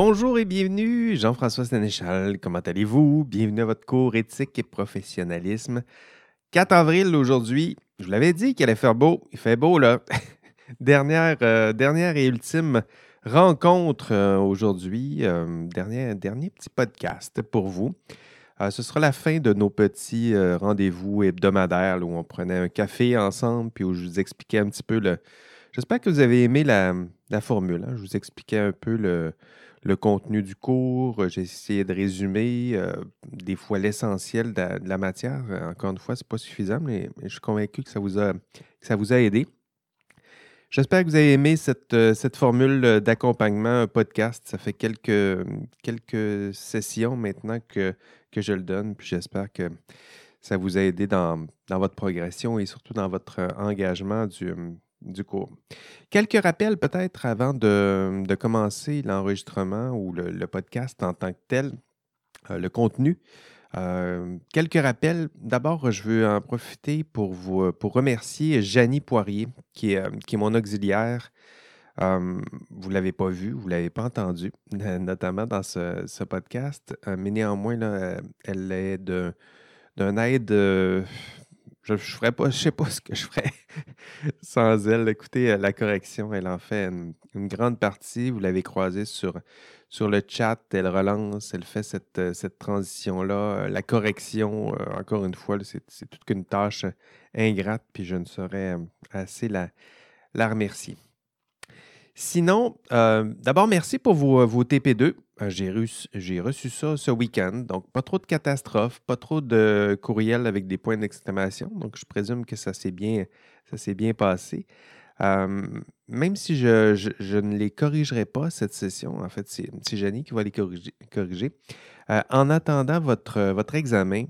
Bonjour et bienvenue, Jean-François Sénéchal. Comment allez-vous? Bienvenue à votre cours éthique et professionnalisme. 4 avril aujourd'hui, je vous l'avais dit qu'il allait faire beau. Il fait beau là. dernière, euh, dernière et ultime rencontre euh, aujourd'hui. Euh, dernier, dernier petit podcast pour vous. ce sera la fin de nos petits rendez-vous hebdomadaires où on prenait un café ensemble puis où je vous expliquais un petit peu le. J'espère que vous avez aimé la, formule. Hein. Je vous expliquais un peu le, le contenu du cours. Euh, j'ai essayé de résumer euh, des fois l'essentiel de, la matière. Euh, encore une fois, ce n'est pas suffisant, mais, je suis convaincu que ça vous a, aidé. J'espère que vous avez aimé cette, formule d'accompagnement podcast. Ça fait quelques, quelques sessions maintenant que, que je le donne, puis j'espère que ça vous a aidé dans, dans votre progression et surtout dans votre engagement du, du cours. Quelques rappels peut-être avant de, commencer l'enregistrement ou le, podcast en tant que tel, euh, le contenu. Euh, quelques rappels. D'abord, je veux en profiter pour vous pour remercier Janie Poirier, qui est, qui est mon auxiliaire. Euh, vous ne l'avez pas vu, vous ne l'avez pas entendu, notamment dans ce, podcast, mais néanmoins, là, elle est d'un aide je ne ferais pas, je sais pas ce que je ferais sans elle. Écoutez, euh, la correction, elle en fait une, grande partie. Vous l'avez croisée sur, sur le chat. Elle relance, elle fait cette, euh, cette transition-là. Euh, la correction, encore une fois, c'est toute qu'une tâche ingrate, puis je ne saurais assez la, la remercier. Sinon, d'abord, merci pour vos, vos TP2. Euh, j'ai reçu, ça ce week-end. Donc, pas trop de catastrophes, pas trop de courriels avec des points d'exclamation. Donc, je présume que ça s'est bien, bien passé. Euh, même si je, ne les corrigerai pas cette session, en fait, c'est Jenny qui va les corriger. Euh, en attendant votre, examen,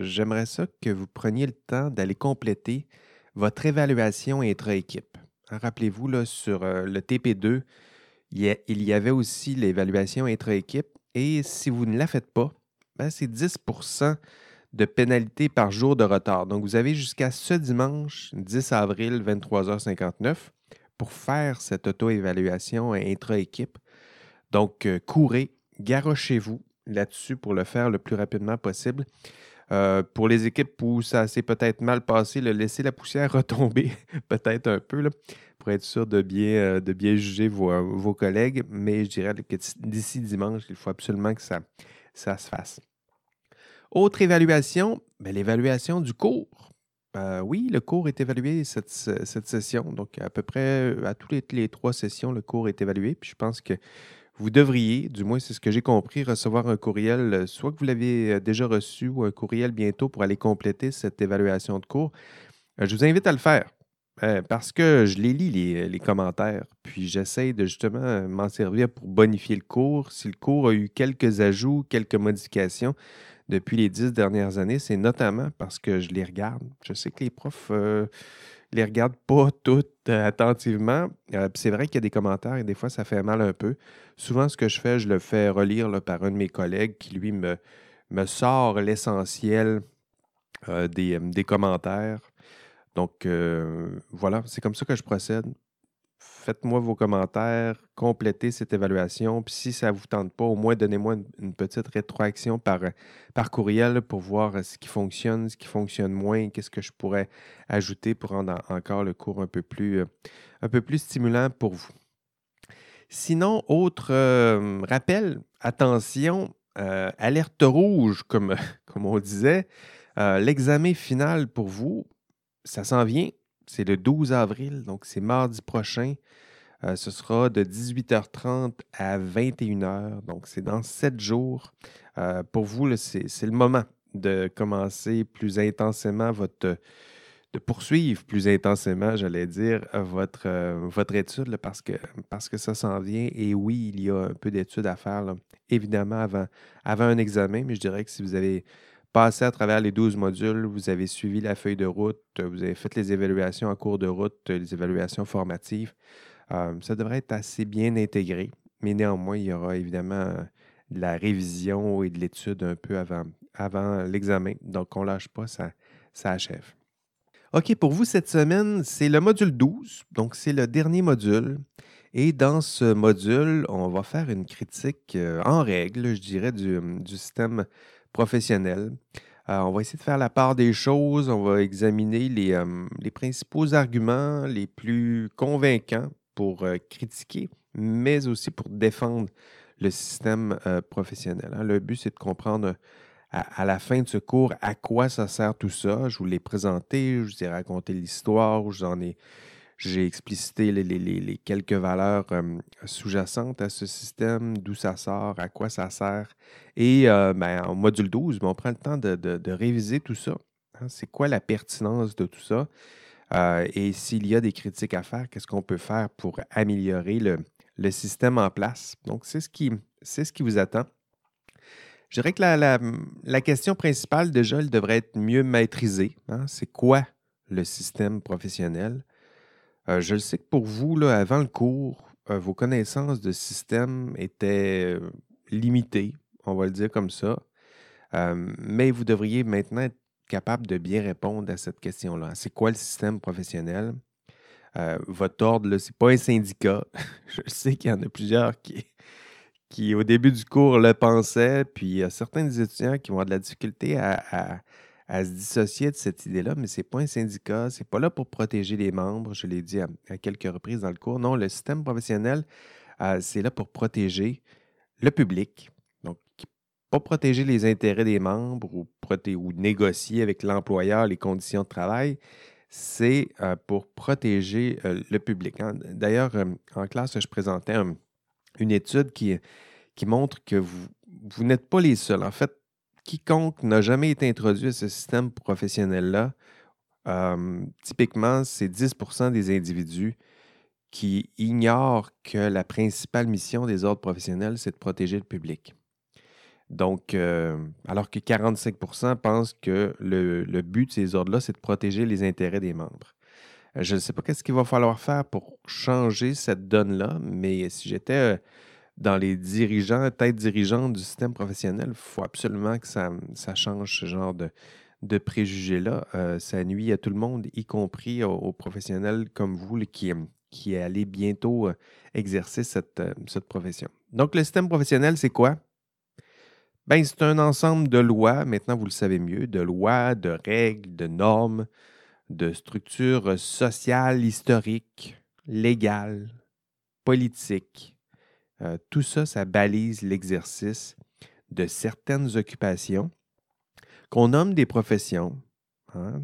j'aimerais ça que vous preniez le temps d'aller compléter votre évaluation intra-équipe. Rappelez-vous, sur le TP2, il y avait aussi l'évaluation intra-équipe. Et si vous ne la faites pas, ben, c'est 10% de pénalité par jour de retard. Donc, vous avez jusqu'à ce dimanche, 10 avril, 23h59, pour faire cette auto-évaluation intra-équipe. Donc, euh, courez, garochez-vous là-dessus pour le faire le plus rapidement possible. Euh, pour les équipes où ça s'est peut-être mal passé, laissez la poussière retomber peut-être un peu pour être sûr de bien, euh, de bien juger vos, collègues. Mais je dirais que d'ici dimanche, il faut absolument que ça, ça se fasse. Autre évaluation, ben, l'évaluation du cours. Euh, oui, le cours est évalué cette, session. Donc, à peu près à toutes les, les, trois sessions, le cours est évalué. Puis je pense que vous devriez, du moins c'est ce que j'ai compris, recevoir un courriel, euh, soit que vous l'avez euh, déjà reçu ou un courriel bientôt pour aller compléter cette évaluation de cours. Euh, je vous invite à le faire parce que je les lis, les, commentaires, puis j'essaie de justement m'en servir pour bonifier le cours. Si le cours a eu quelques ajouts, quelques modifications depuis les dix dernières années, c'est notamment parce que je les regarde. Je sais que les profs les regarde pas toutes euh, attentivement. Euh, c'est vrai qu'il y a des commentaires et des fois, ça fait mal un peu. Souvent, ce que je fais, je le fais relire par un de mes collègues qui, lui, me, me sort l'essentiel euh, des, des, commentaires. Donc, voilà, c'est comme ça que je procède faites-moi vos commentaires, complétez cette évaluation. Puis si ça ne vous tente pas, au moins donnez-moi une, petite rétroaction par, par courriel pour voir ce qui fonctionne, ce qui fonctionne moins, qu'est-ce que je pourrais ajouter pour rendre encore le cours un peu plus, un peu plus stimulant pour vous. Sinon, autre euh, rappel, attention, euh, alerte rouge, comme, comme on disait. Euh, l'examen final pour vous, ça s'en vient. C'est le 12 avril, donc c'est mardi prochain. Euh, ce sera de 18h30 à 21h, donc c'est dans sept jours. Euh, pour vous, c'est le moment de commencer plus intensément votre de poursuivre plus intensément, j'allais dire, votre, euh, étude parce, que, ça s'en vient. Et oui, il y a un peu d'études à faire, évidemment, avant un examen, mais je dirais que si vous avez passé à travers les 12 modules, vous avez suivi la feuille de route, vous avez fait les évaluations en cours de route, les évaluations formatives, euh, ça devrait être assez bien intégré, mais néanmoins, il y aura évidemment de la révision et de l'étude un peu avant, l'examen. Donc, on ne lâche pas, ça, ça achève. OK, pour vous, cette semaine, c'est le module 12, donc c'est le dernier module. Et dans ce module, on va faire une critique euh, en règle, je dirais, du, système professionnel. Euh, on va essayer de faire la part des choses, on va examiner les, les principaux arguments les plus convaincants pour critiquer, mais aussi pour défendre le système professionnel. Hein. Le but, c'est de comprendre à, la fin de ce cours à quoi ça sert tout ça. Je vous l'ai présenté, je vous ai raconté l'histoire, j'en ai, j'ai explicité les, quelques valeurs sous-jacentes à ce système, d'où ça sort, à quoi ça sert. Et ben, en module 12, ben, on prend le temps de, réviser tout ça. Hein. C'est quoi la pertinence de tout ça? et s'il y a des critiques à faire, qu'est-ce qu'on peut faire pour améliorer le, le système en place? Donc, c'est ce qui, c'est ce qui vous attend. Je dirais que la, question principale, déjà, elle devrait être mieux maîtrisée. Hein. C'est quoi le système professionnel? Euh, je sais que pour vous, là, avant le cours, euh, vos connaissances de système étaient euh, limitées, on va le dire comme ça. mais vous devriez maintenant être capable de bien répondre à cette question-là. C'est quoi le système professionnel? votre ordre, ce n'est pas un syndicat. je sais qu'il y en a plusieurs qui, qui, au début du cours, le pensaient. Puis il y a certains étudiants qui vont avoir de la difficulté à, se dissocier de cette idée-là, mais ce n'est pas un syndicat, ce n'est pas là pour protéger les membres, je l'ai dit à, quelques reprises dans le cours. Non, le système professionnel, euh, c'est là pour protéger le public. Donc, pas protéger les intérêts des membres ou, ou négocier avec l'employeur les conditions de travail, c'est euh, pour protéger euh, le public. Hein. D'ailleurs, en classe, je présentais un, une étude qui, qui montre que vous, vous n'êtes pas les seuls. En fait, quiconque n'a jamais été introduit à ce système professionnel-là, typiquement, c'est 10% des individus qui ignorent que la principale mission des ordres professionnels, c'est de protéger le public. Donc, alors que 45% pensent que le, le but de ces ordres-là, c'est de protéger les intérêts des membres. Je ne sais pas qu'est-ce qu'il va falloir faire pour changer cette donne-là, mais si j'étais dans les dirigeants, tête dirigeante du système professionnel, il faut absolument que ça, change ce genre de, de préjugés-là. Euh, ça nuit à tout le monde, y compris aux, professionnels comme vous qui, qui allez bientôt exercer cette, cette profession. Donc, le système professionnel, c'est quoi? Ben, c'est un ensemble de lois, maintenant vous le savez mieux, de lois, de règles, de normes, de structures sociales, historiques, légales, politiques. Euh, tout ça, ça balise l'exercice de certaines occupations qu'on nomme des professions. Hein.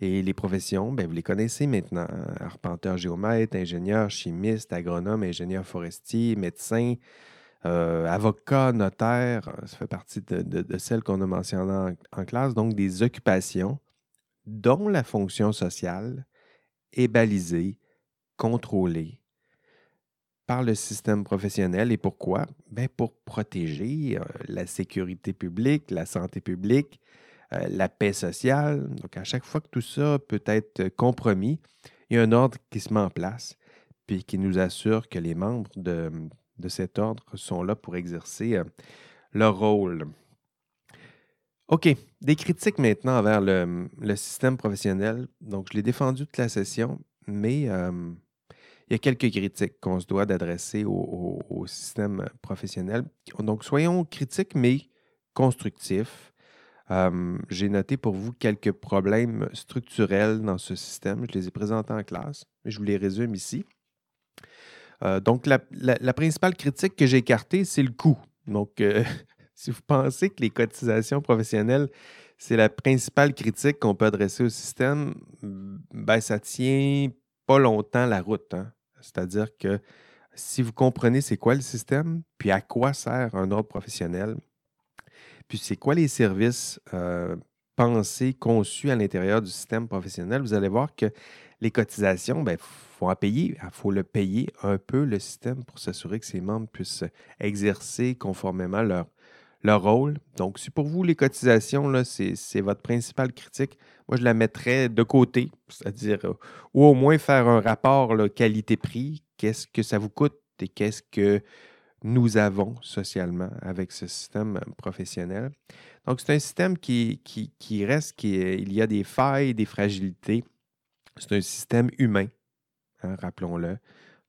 Et les professions, ben, vous les connaissez maintenant. Arpenteur géomètre, ingénieur chimiste, agronome, ingénieur forestier, médecin, euh, avocat, notaire. Ça fait partie de, celles qu'on a mentionnées en, classe. Donc, des occupations dont la fonction sociale est balisée, contrôlée par le système professionnel. Et pourquoi? Ben pour protéger euh, la sécurité publique, la santé publique, euh, la paix sociale. Donc, à chaque fois que tout ça peut être compromis, il y a un ordre qui se met en place, puis qui nous assure que les membres de, cet ordre sont là pour exercer euh, leur rôle. OK. Des critiques maintenant envers le, système professionnel. Donc, je l'ai défendu toute la session, mais il y a quelques critiques qu'on se doit d'adresser au, système professionnel. Donc, soyons critiques, mais constructifs. Euh, j'ai noté pour vous quelques problèmes structurels dans ce système. Je les ai présentés en classe, mais je vous les résume ici. Euh, donc, la, principale critique que j'ai écartée, c'est le coût. Donc, Si vous pensez que les cotisations professionnelles, c'est la principale critique qu'on peut adresser au système, ben, ça tient pas longtemps la route. Hein. C'est-à-dire que si vous comprenez c'est quoi le système, puis à quoi sert un ordre professionnel, puis c'est quoi les services euh, pensés, conçus à l'intérieur du système professionnel, vous allez voir que les cotisations, il ben, faut en payer. Il faut le payer un peu, le système, pour s'assurer que ses membres puissent exercer conformément leur, leur rôle. Donc, si pour vous, les cotisations, c'est votre principale critique, moi, je la mettrais de côté, c'est-à-dire, euh, ou au moins faire un rapport qualité-prix. Qu'est-ce que ça vous coûte et qu'est-ce que nous avons socialement avec ce système professionnel? Donc, c'est un système qui, reste, qui, il y a des failles, des fragilités. C'est un système humain, hein, rappelons-le.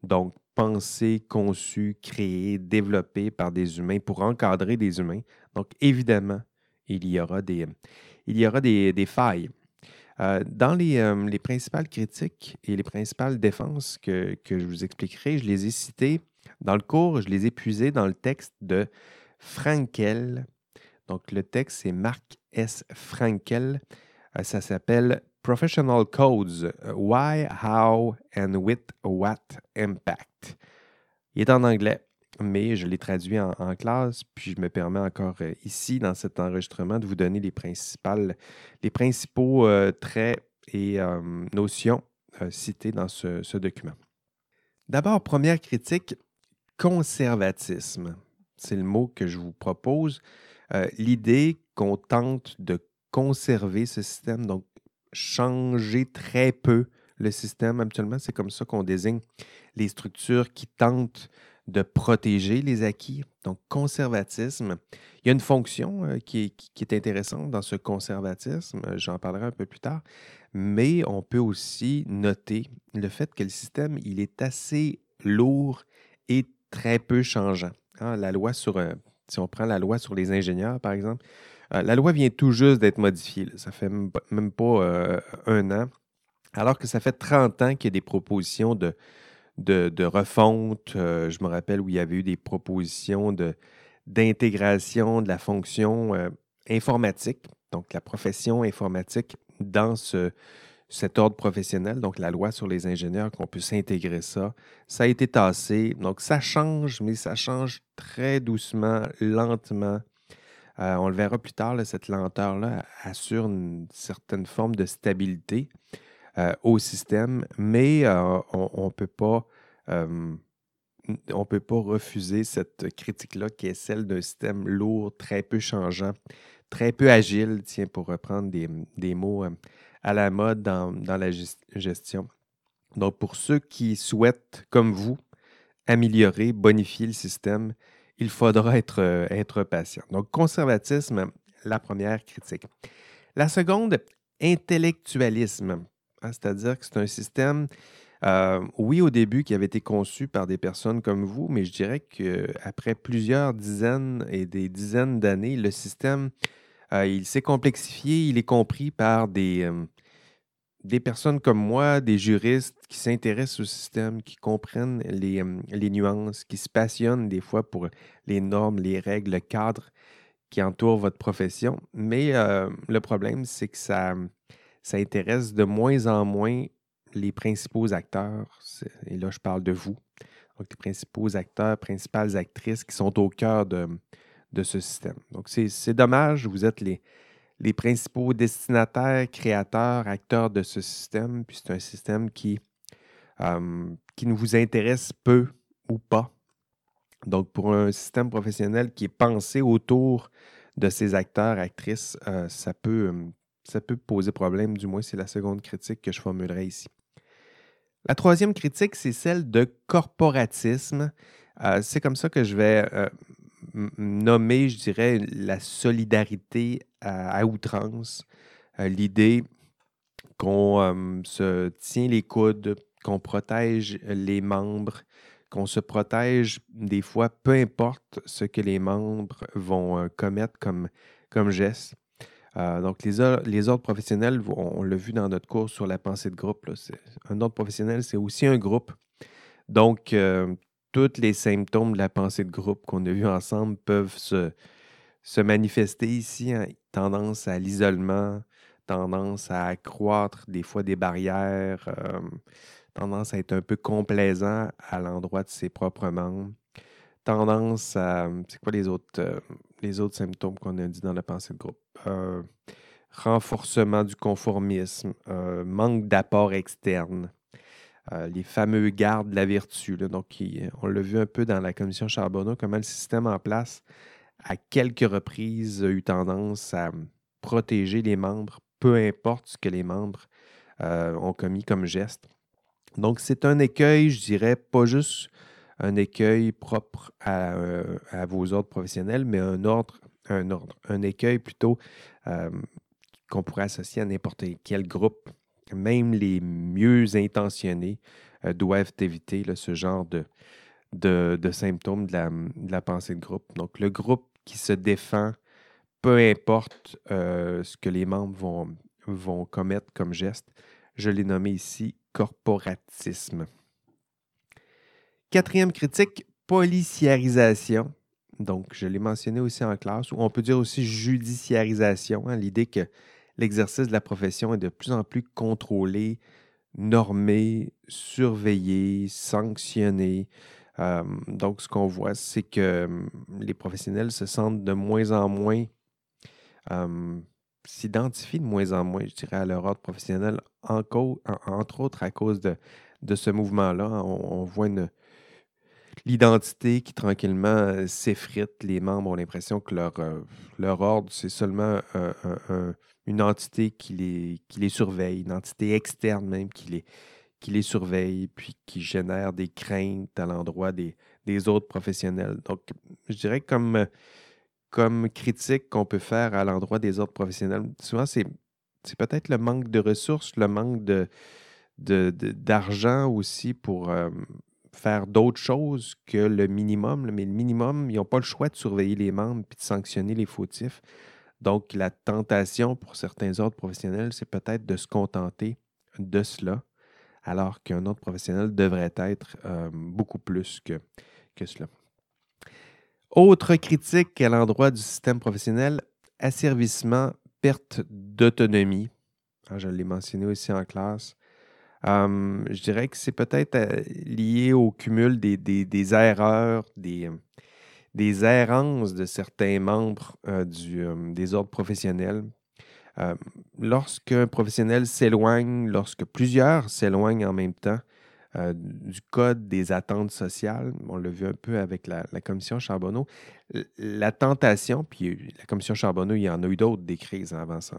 Donc, pensé, conçu, créé, développé par des humains pour encadrer des humains. Donc, évidemment, il y aura des, failles. Euh, dans les, les, principales critiques et les principales défenses que, que, je vous expliquerai, je les ai citées dans le cours, je les ai puisées dans le texte de Frankel. Donc, le texte, c'est Marc S. Frankel. Euh, ça s'appelle Professional Codes Why, How and with What Impact. Il est en anglais, mais je l'ai traduit en, classe, puis je me permets encore euh, ici, dans cet enregistrement, de vous donner les, principales, les principaux euh, traits et notions cités dans ce, ce document. D'abord, première critique, conservatisme. C'est le mot que je vous propose. L'idée qu'on tente de conserver ce système, donc changer très peu le système. Habituellement, c'est comme ça qu'on désigne les structures qui tentent de protéger les acquis. Donc, conservatisme. Il y a une fonction euh, qui, est, intéressante dans ce conservatisme, euh, j'en parlerai un peu plus tard, mais on peut aussi noter le fait que le système, il est assez lourd et très peu changeant. Hein. la loi sur, euh, si on prend la loi sur les ingénieurs, par exemple, la loi vient tout juste d'être modifiée. Ça fait même pas un an. Alors que ça fait 30 ans qu'il y a des propositions de, de, refonte. Euh, je me rappelle où il y avait eu des propositions d'intégration de, la fonction informatique, donc la profession informatique, dans ce, cet ordre professionnel, donc la loi sur les ingénieurs, qu'on puisse intégrer ça. Ça a été tassé. Donc ça change, mais ça change très doucement, lentement. Euh, on le verra plus tard, cette lenteur-là assure une certaine forme de stabilité euh, au système, mais euh, on ne peut pas on peut pas refuser cette critique-là qui est celle d'un système lourd, très peu changeant, très peu agile, tiens, pour reprendre des, mots à la mode dans, dans, la gestion. Donc, pour ceux qui souhaitent, comme vous, améliorer, bonifier le système, il faudra être, euh, être patient. Donc, conservatisme, la première critique. La seconde, intellectualisme, hein, c'est-à-dire que c'est un système, euh, oui, au début, qui avait été conçu par des personnes comme vous, mais je dirais qu'après plusieurs dizaines et des dizaines d'années, le système, euh, il s'est complexifié, il est compris par des, des personnes comme moi, des juristes qui s'intéressent au système, qui comprennent les, les, nuances, qui se passionnent des fois pour les normes, les règles, le cadre qui entoure votre profession. Mais euh, le problème, c'est que ça, ça intéresse de moins en moins les principaux acteurs. Et là, je parle de vous. Donc, les principaux acteurs, principales actrices qui sont au cœur de, ce système. Donc, c'est dommage. Vous êtes les, principaux destinataires, créateurs, acteurs de ce système. Puis c'est un système qui, qui ne vous intéresse peu ou pas. Donc, pour un système professionnel qui est pensé autour de ces acteurs, actrices, euh, ça, peut, ça peut poser problème. Du moins, c'est la seconde critique que je formulerai ici. La troisième critique, c'est celle de corporatisme. Euh, c'est comme ça que je vais nommer, je dirais, la solidarité à, outrance, euh, l'idée qu'on euh, se tient les coudes, qu'on protège les membres, qu'on se protège des fois, peu importe ce que les membres vont euh, commettre comme, comme geste. Donc, les, les, ordres professionnels, on, l'a vu dans notre cours sur la pensée de groupe, un ordre professionnel, c'est aussi un groupe. Donc, tous les symptômes de la pensée de groupe qu'on a vus ensemble peuvent se, se manifester ici. Hein. Tendance à l'isolement, tendance à accroître des fois des barrières, euh, tendance à être un peu complaisant à l'endroit de ses propres membres, tendance à. C'est quoi les autres, euh, les autres symptômes qu'on a dit dans la pensée de groupe? Euh, renforcement du conformisme, manque d'apport externe. Euh, les fameux gardes de la vertu. Donc, on l'a vu un peu dans la commission Charbonneau, comment le système en place, à quelques reprises, a eu tendance à protéger les membres, peu importe ce que les membres euh, ont commis comme geste. Donc, c'est un écueil, je dirais, pas juste un écueil propre à, euh, vos ordres professionnels, mais un ordre, un ordre, un écueil plutôt qu'on pourrait associer à n'importe quel groupe même les mieux intentionnés doivent éviter ce genre de, symptômes de la, pensée de groupe. Donc, le groupe qui se défend, peu importe ce que les membres vont commettre comme geste, je l'ai nommé ici corporatisme. Quatrième critique, policiarisation. Donc, je l'ai mentionné aussi en classe, ou on peut dire aussi judiciarisation, hein, l'idée que l'exercice de la profession est de plus en plus contrôlé, normé, surveillé, sanctionné. Euh, donc, ce qu'on voit, c'est que hum, les professionnels se sentent de moins en moins, hum, s'identifient de moins en moins, je dirais, à leur ordre professionnel, entre autres à cause de, ce mouvement-là. On, voit une, l'identité qui tranquillement euh, s'effrite. Les membres ont l'impression que leur, euh, leur ordre, c'est seulement une entité qui les, qui les surveille, une entité externe même qui les, qui les surveille, puis qui génère des craintes à l'endroit des, autres professionnels. Donc, je dirais comme, comme critique qu'on peut faire à l'endroit des autres professionnels, souvent c'est, peut-être le manque de ressources, le manque de, d'argent aussi pour euh, faire d'autres choses que le minimum. Mais le minimum, ils n'ont pas le choix de surveiller les membres puis de sanctionner les fautifs. Donc, la tentation pour certains autres professionnels, c'est peut-être de se contenter de cela alors qu'un autre professionnel devrait être euh, beaucoup plus que, que cela. Autre critique à l'endroit du système professionnel, asservissement, perte d'autonomie. Ah, je l'ai mentionné aussi en classe. Je dirais que c'est peut-être euh, lié au cumul des, erreurs, des, des errances de certains membres euh, du, des ordres professionnels euh, lorsqu'un professionnel s'éloigne, lorsque plusieurs s'éloignent en même temps euh, du code des attentes sociales, on l'a vu un peu avec la, commission Charbonneau, la tentation, puis la commission Charbonneau, il y en a eu d'autres des crises avant ça.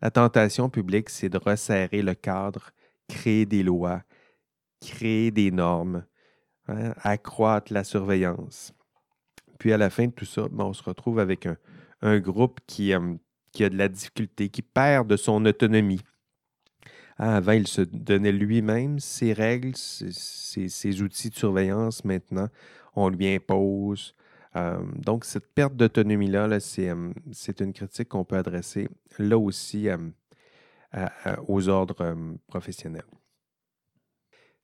La tentation publique, c'est de resserrer le cadre, créer des lois, créer des normes, hein, accroître la surveillance. Puis à la fin de tout ça, ben, on se retrouve avec un, groupe qui, euh, qui a de la difficulté, qui perd de son autonomie. Ah, avant, il se donnait lui-même ses règles, ses, outils de surveillance. Maintenant, on lui impose. Euh, donc, cette perte d'autonomie-là, -là, euh, c'est une critique qu'on peut adresser là aussi euh, aux ordres professionnels.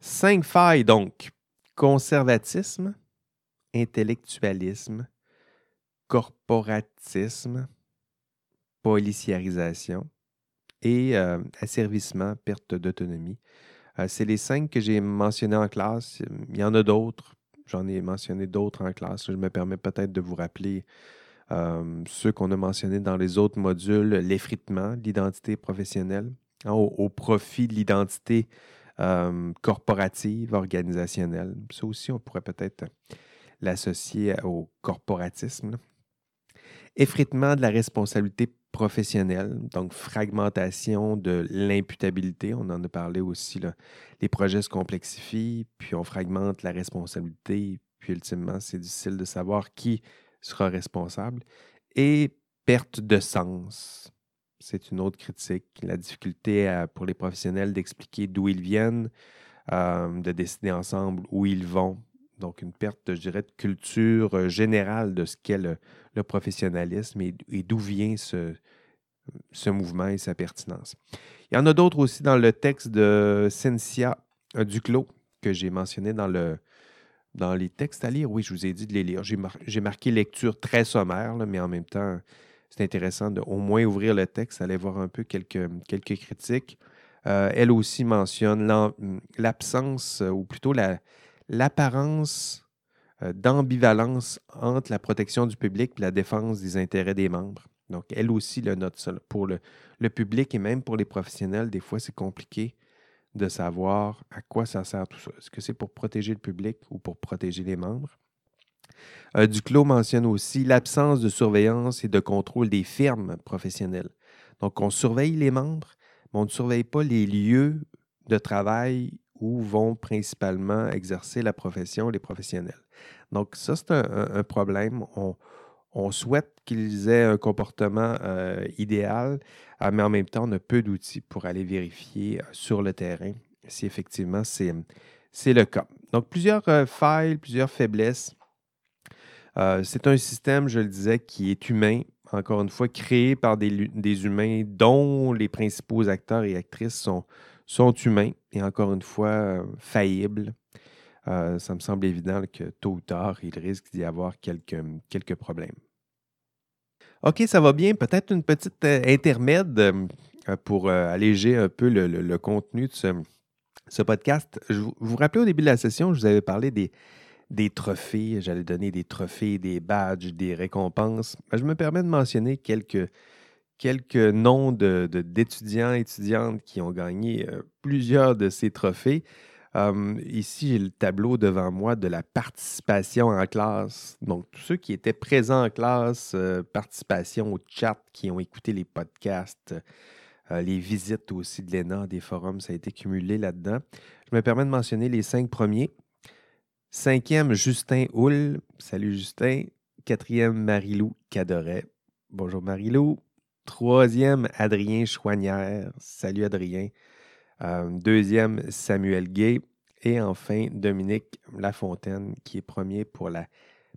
Cinq failles, donc. Conservatisme, intellectualisme, corporatisme, policiarisation et euh, asservissement, perte d'autonomie. Euh, c'est les cinq que j'ai mentionnés en classe. Il y en a d'autres. J'en ai mentionné d'autres en classe. Je me permets peut-être de vous rappeler euh, ceux qu'on a mentionnés dans les autres modules. L'effritement, l'identité professionnelle, hein, au, profit de l'identité corporative, organisationnelle. Ça aussi, on pourrait peut-être l'associer au corporatisme. Effritement de la responsabilité professionnelle, donc fragmentation de l'imputabilité. On en a parlé aussi. Les projets se complexifient, puis on fragmente la responsabilité, puis ultimement, c'est difficile de savoir qui sera responsable. Et perte de sens. C'est une autre critique. La difficulté pour les professionnels d'expliquer d'où ils viennent, euh, de décider ensemble où ils vont, donc, une perte, je dirais, de culture euh, générale de ce qu'est le, professionnalisme et, d'où vient ce, ce, mouvement et sa pertinence. Il y en a d'autres aussi dans le texte de Cynthia Duclos que j'ai mentionné dans, le, dans les textes à lire. Oui, je vous ai dit de les lire. J'ai marqué lecture très sommaire, mais en même temps, c'est intéressant de au moins ouvrir le texte, aller voir un peu quelques, critiques. Euh, elle aussi mentionne l'absence, ou plutôt la, l'apparence euh, d'ambivalence entre la protection du public et la défense des intérêts des membres. Donc, elle aussi le note Pour le, public et même pour les professionnels, des fois, c'est compliqué de savoir à quoi ça sert tout ça. Est-ce que c'est pour protéger le public ou pour protéger les membres? Euh, Duclos mentionne aussi l'absence de surveillance et de contrôle des firmes professionnelles. Donc, on surveille les membres, mais on ne surveille pas les lieux de travail où vont principalement exercer la profession les professionnels. Donc ça, c'est un, problème. On, souhaite qu'ils aient un comportement euh, idéal, mais en même temps, on a peu d'outils pour aller vérifier euh, sur le terrain si effectivement c'est, c'est le cas. Donc, plusieurs failles, plusieurs faiblesses. c'est un système, je le disais, qui est humain, encore une fois, créé par des, des humains dont les principaux acteurs et actrices sont, sont humains et encore une fois faillibles. ça me semble évident que tôt ou tard, il risque d'y avoir quelques, quelques problèmes. OK, ça va bien. Peut-être une petite intermède pour alléger un peu le, contenu de ce, podcast. Je vous, vous rappelez au début de la session, je vous avais parlé des, trophées. J'allais donner des trophées, des badges, des récompenses. Je me permets de mentionner quelques, quelques noms d'étudiants et étudiantes qui ont gagné euh, plusieurs de ces trophées. Hum, ici, j'ai le tableau devant moi de la participation en classe. Donc, tous ceux qui étaient présents en classe, euh, participation au chat, qui ont écouté les podcasts, euh, les visites aussi de l'ENA, des forums, ça a été cumulé là-dedans. Je me permets de mentionner les cinq premiers. Cinquième, Justin Houle. Salut Justin. Quatrième, Marilou Cadoret. Bonjour Marilou. Troisième, Adrien Chouanière. Salut Adrien. Euh, deuxième, Samuel Gay. Et enfin, Dominique Lafontaine, qui est premier pour la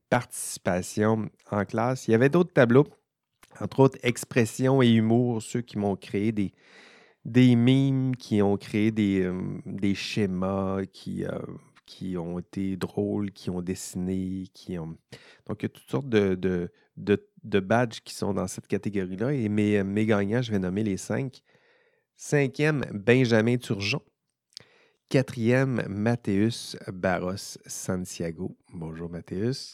participation en classe. Il y avait d'autres tableaux, entre autres expression et humour, ceux qui m'ont créé des, des mimes, qui ont créé des, euh, des schémas, qui euh, qui ont été drôles, qui ont dessiné, qui ont. Donc, il y a toutes sortes de, de, badges qui sont dans cette catégorie-là. Et mes, mes, gagnants, je vais nommer les cinq. Cinquième, Benjamin Turgeon. Quatrième, Mathéus Barros Santiago. Bonjour, Mathéus.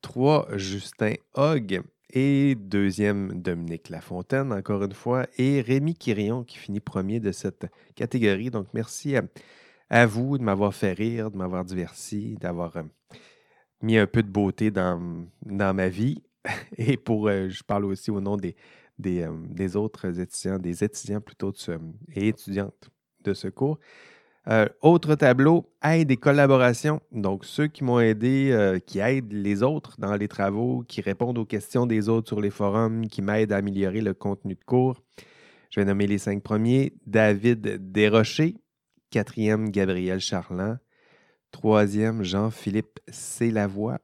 Trois, Justin Hogg. Et deuxième, Dominique Lafontaine, encore une fois. Et Rémi Quirion, qui finit premier de cette catégorie. Donc, merci à vous de m'avoir fait rire, de m'avoir diverti, d'avoir euh, mis un peu de beauté dans, dans ma vie. Et pour, euh, je parle aussi au nom des, des, euh, autres étudiants, des étudiants plutôt et étudiantes de ce cours. autre tableau, aide et collaboration. Donc, ceux qui m'ont aidé, qui aident les autres dans les travaux, qui répondent aux questions des autres sur les forums, qui m'aident à améliorer le contenu de cours. Je vais nommer les cinq premiers. David Desrochers, Quatrième, Gabriel Charland. Troisième, Jean-Philippe Célavoie.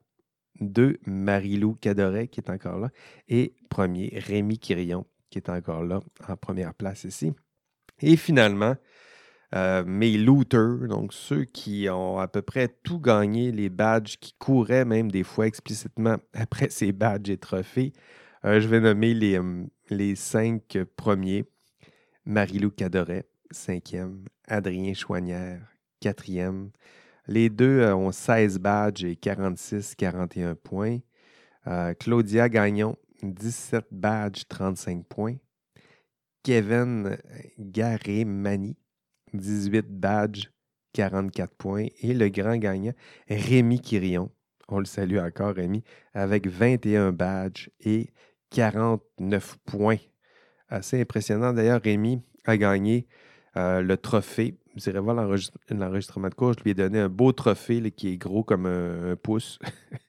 Deux, Marie-Lou Cadoret, qui est encore là. Et premier, Rémi Quirion, qui est encore là, en première place ici. Et finalement, euh, mes looters, donc ceux qui ont à peu près tout gagné, les badges, qui couraient même des fois explicitement après ces badges et trophées. Euh, je vais nommer les, euh, les cinq premiers. Marie-Lou Cadoret, cinquième. Adrien Chouanière, quatrième. Les deux euh, ont 16 badges et 46-41 points. Euh, Claudia Gagnon, 17 badges, 35 points. Kevin Garé-Mani, 18 badges, 44 points. Et le grand gagnant, Rémi Quirion, on le salue encore, Rémi, avec 21 badges et 49 points. Assez impressionnant. D'ailleurs, Rémi a gagné euh, le trophée. Vous irez voir l'enregistrement de cours. Je lui ai donné un beau trophée qui est gros comme un, pouce,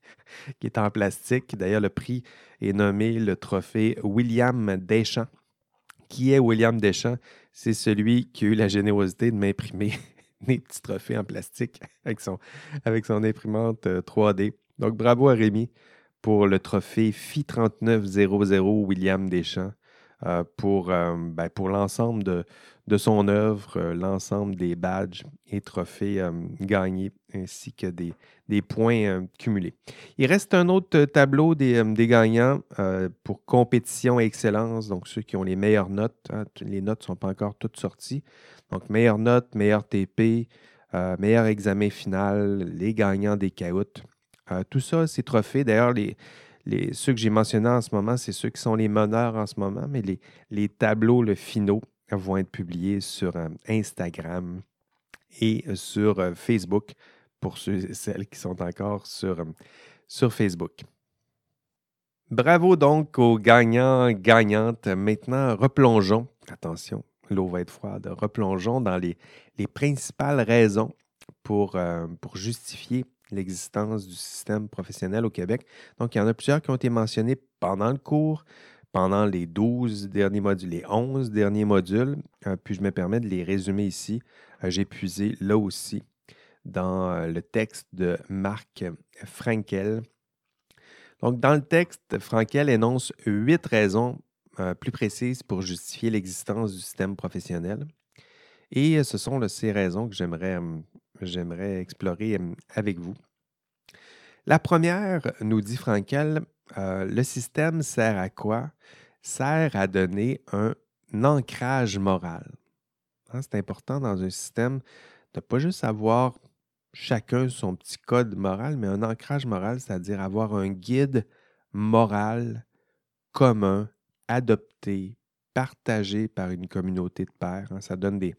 qui est en plastique. D'ailleurs, le prix est nommé le trophée William Deschamps. Qui est William Deschamps? C'est celui qui a eu la générosité de m'imprimer des petits trophées en plastique avec son, imprimante 3D. Euh, Donc, bravo à Rémi pour le trophée FI 3900 William Deschamps. Euh, pour, ben, pour l'ensemble de, de son œuvre, euh, l'ensemble des badges et trophées euh, gagnés, ainsi que des, points euh, cumulés. Il reste un autre tableau des, gagnants pour compétition et excellence, donc ceux qui ont les meilleures notes. Hein, les notes ne sont pas encore toutes sorties. Donc, meilleure note, meilleur TP, meilleur examen final, les gagnants des caoutes. tout ça, ces trophées. D'ailleurs, les, les, ceux que j'ai mentionnés en ce moment, c'est ceux qui sont les meneurs en ce moment, mais les, les tableaux le finaux vont être publiés sur euh, Instagram et euh, sur euh, Facebook pour ceux et celles qui sont encore sur, sur Facebook. Bravo donc aux gagnants, gagnantes. Maintenant, replongeons, attention, l'eau va être froide, replongeons dans les, les principales raisons pour, pour justifier l'existence du système professionnel au Québec. Donc, il y en a plusieurs qui ont été mentionnés pendant le cours, pendant les 12 derniers modules, les 11 derniers modules, euh, puis je me permets de les résumer ici. Euh, j'ai puisé là aussi dans le texte de Marc Frankel. Donc, dans le texte, Frankel énonce huit raisons plus précises pour justifier l'existence du système professionnel. Et ce sont ces raisons que j'aimerais explorer avec vous. La première, nous dit Frankel, le système sert à quoi? Sert à donner un ancrage moral. Hein, c'est important dans un système de ne pas juste avoir chacun son petit code moral, mais un ancrage moral, c'est-à-dire avoir un guide moral commun, adopté, partagé par une communauté de pairs. Hein. Ça donne des,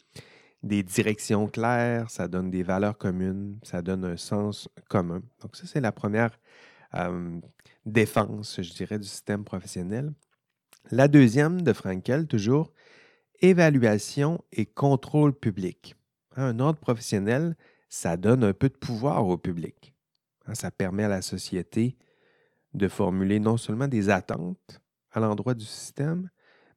des directions claires, ça donne des valeurs communes, ça donne un sens commun. Donc ça, c'est la première défense, je dirais, du système professionnel. La deuxième de Frankel, toujours, évaluation et contrôle public. Un ordre professionnel, ça donne un peu de pouvoir au public. Hein, ça permet à la société de formuler non seulement des attentes à l'endroit du système,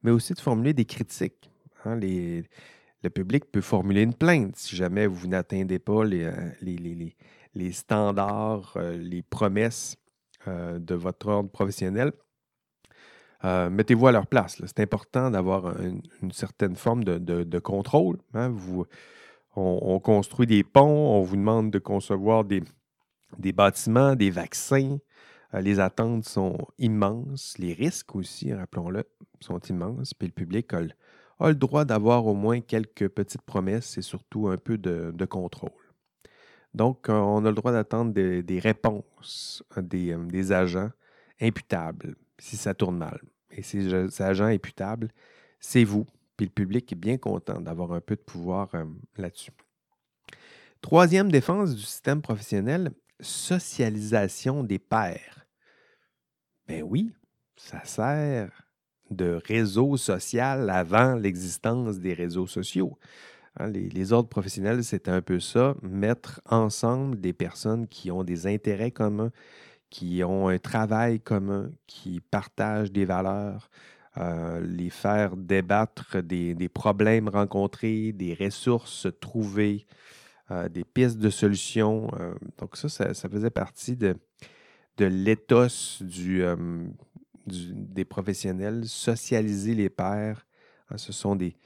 mais aussi de formuler des critiques. Hein, le public peut formuler une plainte si jamais vous n'atteindez pas les, euh, standards, euh, les promesses de votre ordre professionnel. Mettez-vous à leur place. C'est important d'avoir une, certaine forme de, contrôle. Hein. On, construit des ponts, on vous demande de concevoir des, bâtiments, des vaccins. Euh, les attentes sont immenses, les risques aussi, rappelons-le, sont immenses. Puis le public a, le droit d'avoir au moins quelques petites promesses et surtout un peu de, contrôle. Donc, euh, on a le droit d'attendre des, réponses euh, des, agents imputables si ça tourne mal. Et ces agents imputables, c'est vous, puis le public est bien content d'avoir un peu de pouvoir euh, là-dessus. Troisième défense du système professionnel, socialisation des pairs. Ben oui, ça sert de réseau social avant l'existence des réseaux sociaux. Hein, les, les, ordres professionnels, c'est un peu ça, mettre ensemble des personnes qui ont des intérêts communs, qui ont un travail commun, qui partagent des valeurs, euh, les faire débattre des, problèmes rencontrés, des ressources trouvées, euh, des pistes de solutions. Euh, donc ça, ça, faisait partie de, de l'éthos du, des professionnels, socialiser les pairs. Hein, ce sont des,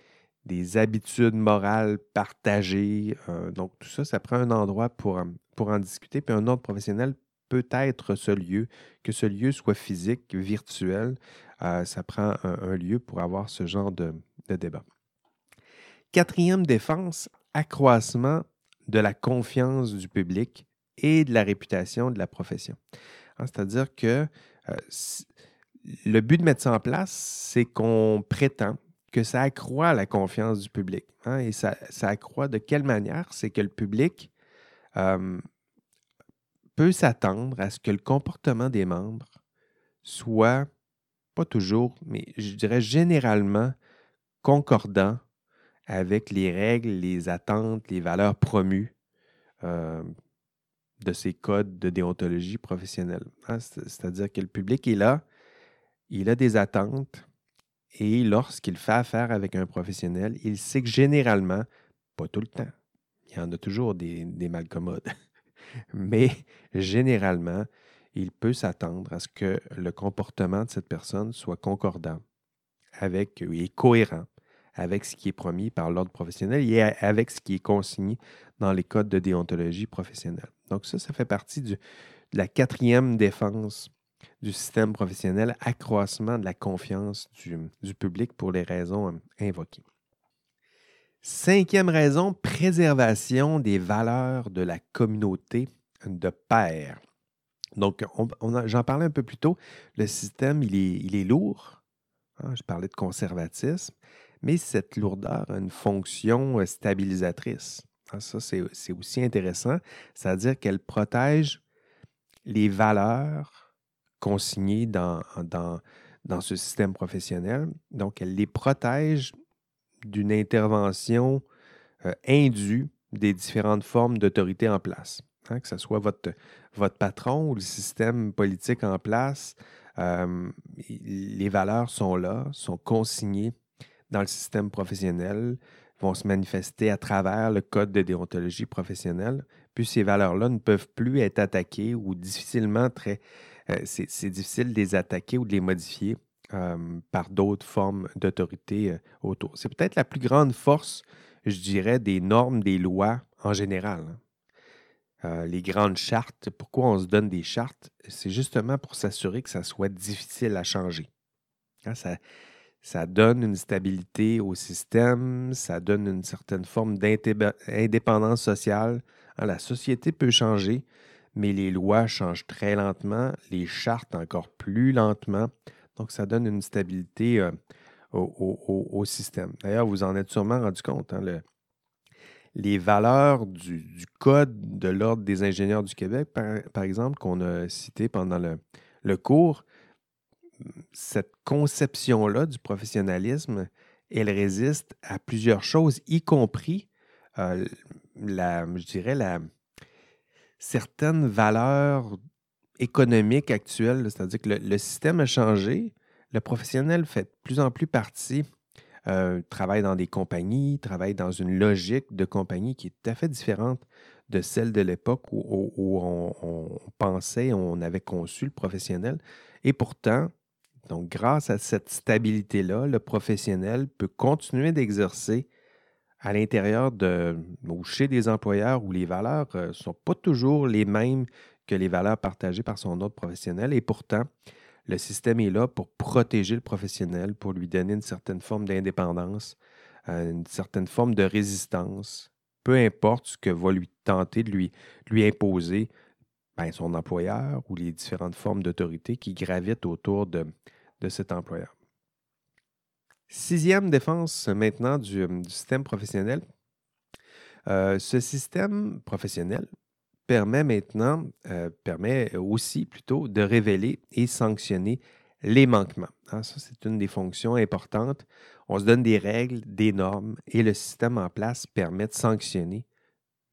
des habitudes morales partagées. donc tout ça, ça prend un endroit pour, pour en discuter. Puis un autre professionnel peut être ce lieu, que ce lieu soit physique, virtuel, euh, ça prend un, lieu pour avoir ce genre de, débat. Quatrième défense, accroissement de la confiance du public et de la réputation de la profession. Hein, c'est-à-dire que euh, le but de mettre ça en place, c'est qu'on prétend que ça accroît la confiance du public. Hein, et ça, accroît de quelle manière? C'est que le public euh, peut s'attendre à ce que le comportement des membres soit pas toujours, mais je dirais généralement concordant avec les règles, les attentes, les valeurs promues euh, de ces codes de déontologie professionnelle. Hein. C'est-à-dire que le public est là, il a des attentes et lorsqu'il fait affaire avec un professionnel, il sait que généralement, pas tout le temps, il y en a toujours des, des malcommodes, mais généralement, il peut s'attendre à ce que le comportement de cette personne soit concordant avec et cohérent avec ce qui est promis par l'ordre professionnel et avec ce qui est consigné dans les codes de déontologie professionnelle. Donc ça, ça fait partie de la quatrième défense du système professionnel, accroissement de la confiance du, du public pour les raisons euh, invoquées. Cinquième raison, préservation des valeurs de la communauté de pairs. Donc, j'en parlais un peu plus tôt. Le système, il est, il est lourd. Hein, je parlais de conservatisme, mais cette lourdeur a une fonction euh, stabilisatrice. Hein, ça, c'est aussi intéressant. C'est-à-dire qu'elle protège les valeurs consignées dans, dans, dans ce système professionnel. Donc, elle les protège d'une intervention euh, indue des différentes formes d'autorité en place. Hein, que ce soit votre, votre patron ou le système politique en place, euh, les valeurs sont là, sont consignées dans le système professionnel, vont se manifester à travers le code de déontologie professionnelle. puis ces valeurs-là ne peuvent plus être attaquées ou difficilement très. C'est difficile de les attaquer ou de les modifier par d'autres formes d'autorité autour. C'est peut-être la plus grande force, je dirais, des normes, des lois en général. Hein. Euh, les grandes chartes, pourquoi on se donne des chartes? C'est justement pour s'assurer que ça soit difficile à changer. Hein, ça, ça donne une stabilité au système, ça donne une certaine forme d'indépendance sociale. Hein, la société peut changer, mais les lois changent très lentement, les chartes encore plus lentement. Donc, ça donne une stabilité euh, au, système. D'ailleurs, vous en êtes sûrement rendu compte. Hein, le, les valeurs du, Code de l'Ordre des ingénieurs du Québec, par, exemple, qu'on a cité pendant le, cours, cette conception-là du professionnalisme, elle résiste à plusieurs choses, y compris, euh, la, je dirais, la, certaines valeurs économiques actuelles, c'est-à-dire que le, système a changé, le professionnel fait de plus en plus partie euh, travaille dans des compagnies, travaille dans une logique de compagnie qui est tout à fait différente de celle de l'époque où, on, pensait, on avait conçu le professionnel. Et pourtant, donc grâce à cette stabilité-là, le professionnel peut continuer d'exercer à l'intérieur de ou chez des employeurs où les valeurs ne euh, sont pas toujours les mêmes que les valeurs partagées par son autre professionnel. Et pourtant, le système est là pour protéger le professionnel, pour lui donner une certaine forme d'indépendance, euh, une certaine forme de résistance, peu importe ce que va lui tenter de lui, imposer ben, son employeur ou les différentes formes d'autorité qui gravitent autour de, cet employeur. Sixième défense maintenant du, système professionnel. Euh, ce système professionnel permet maintenant, euh, permet aussi plutôt de révéler et sanctionner les manquements. Hein. ça, c'est une des fonctions importantes. On se donne des règles, des normes et le système en place permet de sanctionner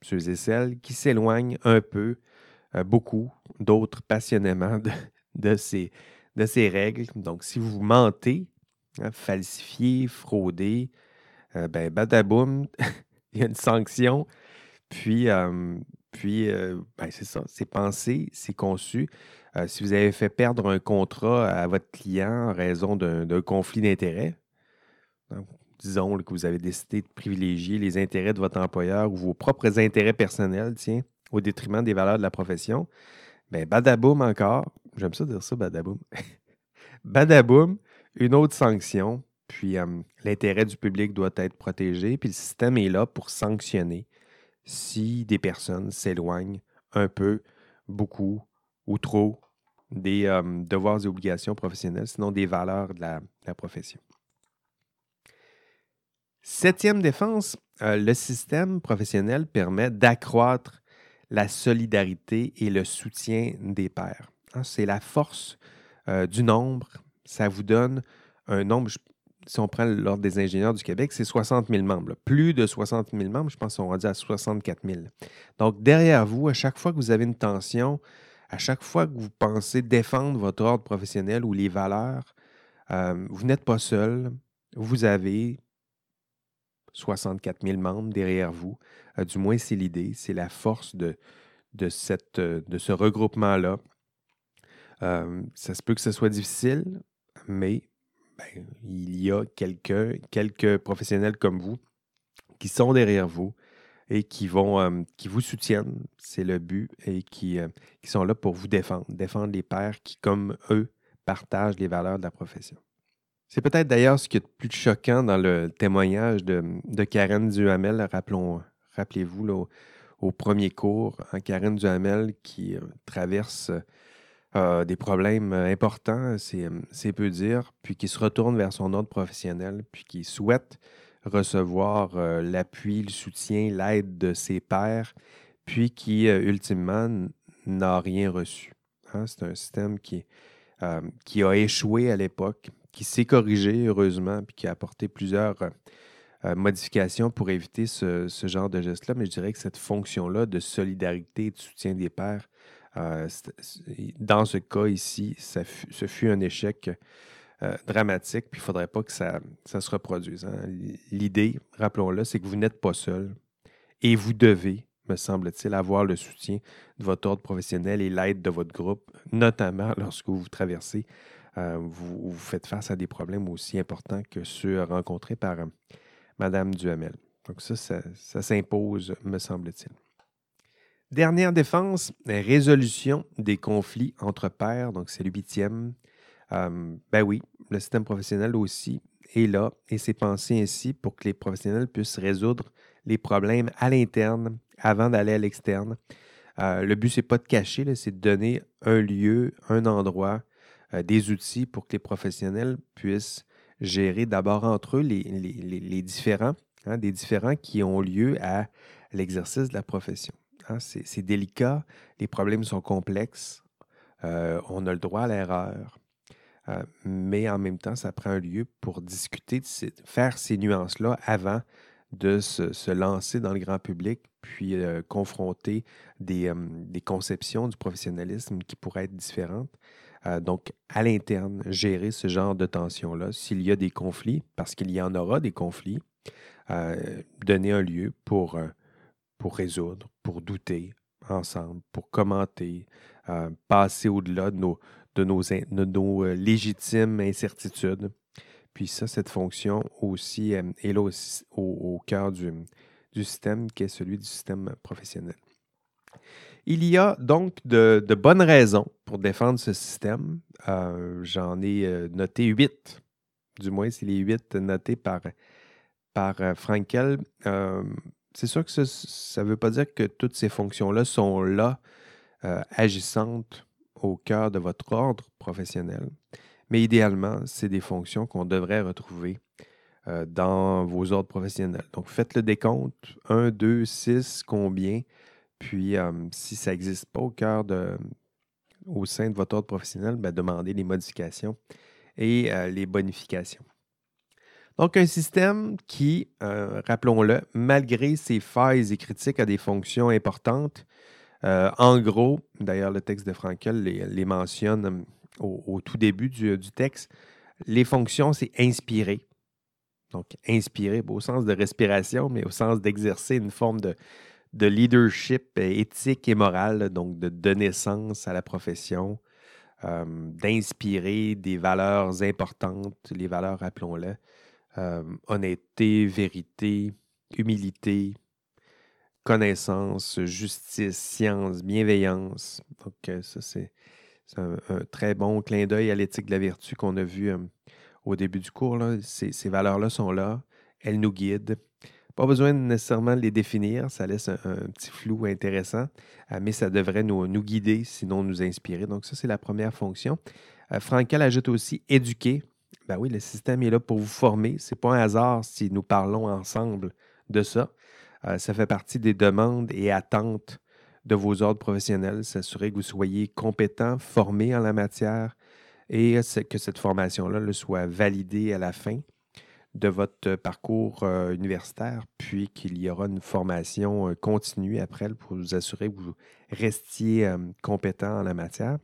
ceux et celles qui s'éloignent un peu, euh, beaucoup, d'autres passionnément de, ces, de ces règles. Donc, si vous mentez, hein, falsifiez, fraudez, euh, ben, badaboum, il y a une sanction. Puis, puis, euh, ben, c'est ça, c'est pensé, c'est conçu. Euh, si vous avez fait perdre un contrat à votre client en raison d'un conflit d'intérêts, hein, disons que vous avez décidé de privilégier les intérêts de votre employeur ou vos propres intérêts personnels, tiens, au détriment des valeurs de la profession, ben badaboum encore, j'aime ça dire ça, badaboum. badaboum, une autre sanction, puis euh, l'intérêt du public doit être protégé, puis le système est là pour sanctionner si des personnes s'éloignent un peu, beaucoup ou trop des euh, devoirs et obligations professionnelles, sinon des valeurs de la, profession. Septième défense, euh, le système professionnel permet d'accroître la solidarité et le soutien des pairs. Hein, c'est la force du nombre. Ça vous donne un nombre, si on prend l'Ordre des ingénieurs du Québec, c'est 60 000 membres. Plus de 60 000 membres, je pense qu'on va dire à 64 000. Donc, derrière vous, à chaque fois que vous avez une tension, à chaque fois que vous pensez défendre votre ordre professionnel ou les valeurs, euh, vous n'êtes pas seul. Vous avez 64 000 membres derrière vous. Euh, du moins, c'est l'idée, c'est la force de, de, cette, de ce regroupement-là. Euh, ça se peut que ce soit difficile, mais ben, il y a quelques professionnels comme vous qui sont derrière vous et qui vont euh, vous soutiennent, c'est le but, et qui, euh, qui, sont là pour vous défendre, défendre les pères qui, comme eux, partagent les valeurs de la profession. C'est peut-être d'ailleurs ce qui est le plus choquant dans le témoignage de, de Karen Duhamel, rappelons, rappelez-vous, au, premier cours, hein, Karen Duhamel qui euh, traverse des problèmes euh, importants, c'est peu dire, puis qui se retourne vers son ordre professionnel, puis qui souhaite recevoir euh, l'appui, le soutien, l'aide de ses pairs, puis qui, euh, ultimement, n'a rien reçu. Hein. C'est un système qui, a échoué à l'époque, qui s'est corrigé, heureusement, puis qui a apporté plusieurs modifications pour éviter ce, ce genre de geste-là. Mais je dirais que cette fonction-là de solidarité et de soutien des pairs euh, dans ce cas ici, ce fut un échec euh, dramatique, puis il ne faudrait pas que ça, ça se reproduise. Hein. L'idée, rappelons-le, c'est que vous n'êtes pas seul et vous devez, me semble-t-il, avoir le soutien de votre ordre professionnel et l'aide de votre groupe, notamment lorsque vous traversez, euh, vous, faites face à des problèmes aussi importants que ceux rencontrés par Mme Madame Duhamel. Donc ça, ça, s'impose, me semble-t-il. Dernière défense, résolution des conflits entre pairs. Donc c'est le huitième. Euh, ben oui, le système professionnel aussi est là et c'est pensé ainsi pour que les professionnels puissent résoudre les problèmes à l'interne avant d'aller à l'externe. Euh, le but, ce n'est pas de cacher, c'est de donner un lieu, un endroit, euh, des outils pour que les professionnels puissent gérer d'abord entre eux les, différents, hein, des différents qui ont lieu à l'exercice de la profession. Hein. c'est délicat, les problèmes sont complexes, euh, on a le droit à l'erreur, mais en même temps, ça prend un lieu pour discuter, de faire ces nuances-là avant de se, lancer dans le grand public, puis euh, confronter des, conceptions du professionnalisme qui pourraient être différentes. Euh, donc, à l'interne, gérer ce genre de tension-là, s'il y a des conflits, parce qu'il y en aura des conflits, euh, donner un lieu pour, pour résoudre, pour douter ensemble, pour commenter, passer au-delà de nos, de nos, de nos légitimes incertitudes puis ça, cette fonction aussi euh, est là au, cœur du, système qui est celui du système professionnel. Il y a donc de, bonnes raisons pour défendre ce système. Euh, j'en ai euh, noté huit, du moins c'est les huit notés par, par Frankel. C'est sûr que ça ne veut pas dire que toutes ces fonctions-là sont là, agissantes au cœur de votre ordre professionnel. Mais idéalement, c'est des fonctions qu'on devrait retrouver euh, dans vos ordres professionnels. Donc, faites le décompte 1, 2, 6, combien. Puis, euh, si ça n'existe pas au cœur de, au sein de votre ordre professionnel, ben, demandez les modifications et euh, les bonifications. Donc, un système qui, rappelons-le, malgré ses failles et critiques, a des fonctions importantes. en gros, d'ailleurs, le texte de Frankel les mentionne au, tout début du, texte, les fonctions, c'est inspirer. Donc, inspirer, au sens de respiration, mais au sens d'exercer une forme de, de, leadership éthique et moral, donc de donner sens à la profession, euh, d'inspirer des valeurs importantes, les valeurs, rappelons-le, euh, honnêteté, vérité, humilité, connaissance, justice, science, bienveillance. Donc, euh, ça, c'est un, très bon clin d'œil à l'éthique de la vertu qu'on a vu euh, au début du cours. Ces, valeurs-là sont là, elles nous guident. Pas besoin nécessairement de les définir, ça laisse un, petit flou intéressant, mais ça devrait nous, guider, sinon nous inspirer. Donc ça, c'est la première fonction. Frankel ajoute aussi éduquer. Ben oui, le système est là pour vous former. Ce n'est pas un hasard si nous parlons ensemble de ça. ça fait partie des demandes et attentes de vos ordres professionnels, s'assurer que vous soyez compétent, formé en la matière et que cette formation-là soit validée à la fin de votre parcours euh, universitaire, puis qu'il y aura une formation euh, continue après pour vous assurer que vous restiez euh, compétent en la matière.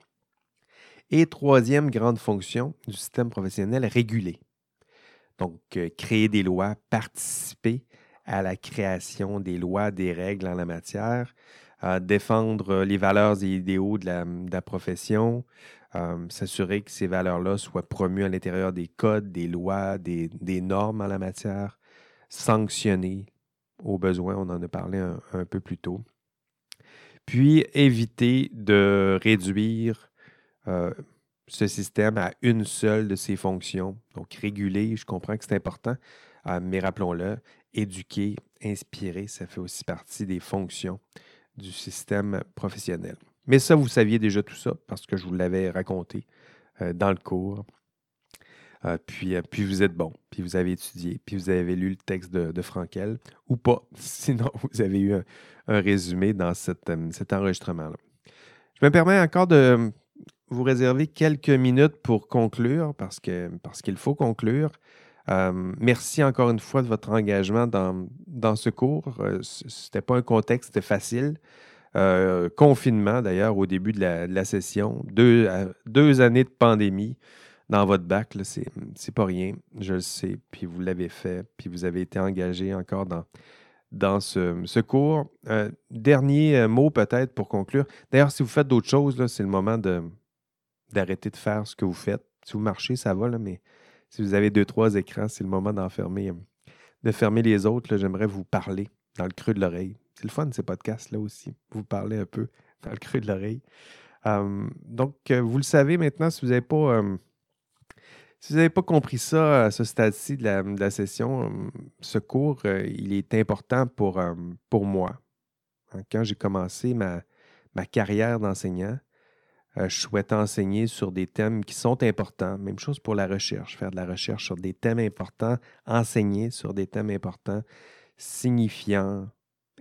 Et troisième grande fonction du système professionnel, réguler. Donc, créer des lois, participer à la création des lois, des règles en la matière, à défendre euh, les valeurs et idéaux de la, profession, euh, s'assurer que ces valeurs-là soient promues à l'intérieur des codes, des lois, des, normes en la matière, sanctionner au besoin, on en a parlé un, peu plus tôt. Puis éviter de réduire euh, ce système à une seule de ses fonctions. Donc réguler, je comprends que c'est important, mais rappelons-le, éduquer, inspirer, ça fait aussi partie des fonctions du système professionnel. Mais ça, vous saviez déjà tout ça parce que je vous l'avais raconté euh, dans le cours. Euh, puis, euh, puis vous êtes bon, puis vous avez étudié, puis vous avez lu le texte de, Frankel, ou pas, sinon vous avez eu un, résumé dans cet enregistrement-là. Je me permets encore de vous réserver quelques minutes pour conclure, parce qu'il parce qu'il faut conclure. Euh, merci encore une fois de votre engagement dans, dans ce cours. Euh, ce n'était pas un contexte facile. Euh, confinement, d'ailleurs, au début de la, session. Deux, deux, années de pandémie dans votre bac, ce n'est pas rien. Je le sais. Puis vous l'avez fait. Puis vous avez été engagé encore dans, dans ce, cours. Euh, dernier mot peut-être pour conclure. D'ailleurs, si vous faites d'autres choses, c'est le moment d'arrêter de, faire ce que vous faites. Si vous marchez, ça va, mais si vous avez deux, trois écrans, c'est le moment d'en fermer, de fermer les autres. J'aimerais vous parler dans le creux de l'oreille. C'est le fun, ces podcasts-là aussi. Vous parlez un peu dans le creux de l'oreille. donc, vous le savez maintenant, si vous n'avez pas si vous n'avez pas compris ça à ce stade-ci de la, session, ce cours, euh, il est important pour, moi. Hein, quand j'ai commencé ma carrière d'enseignant, euh, je souhaitais enseigner sur des thèmes qui sont importants. Même chose pour la recherche, faire de la recherche sur des thèmes importants, enseigner sur des thèmes importants, signifiants,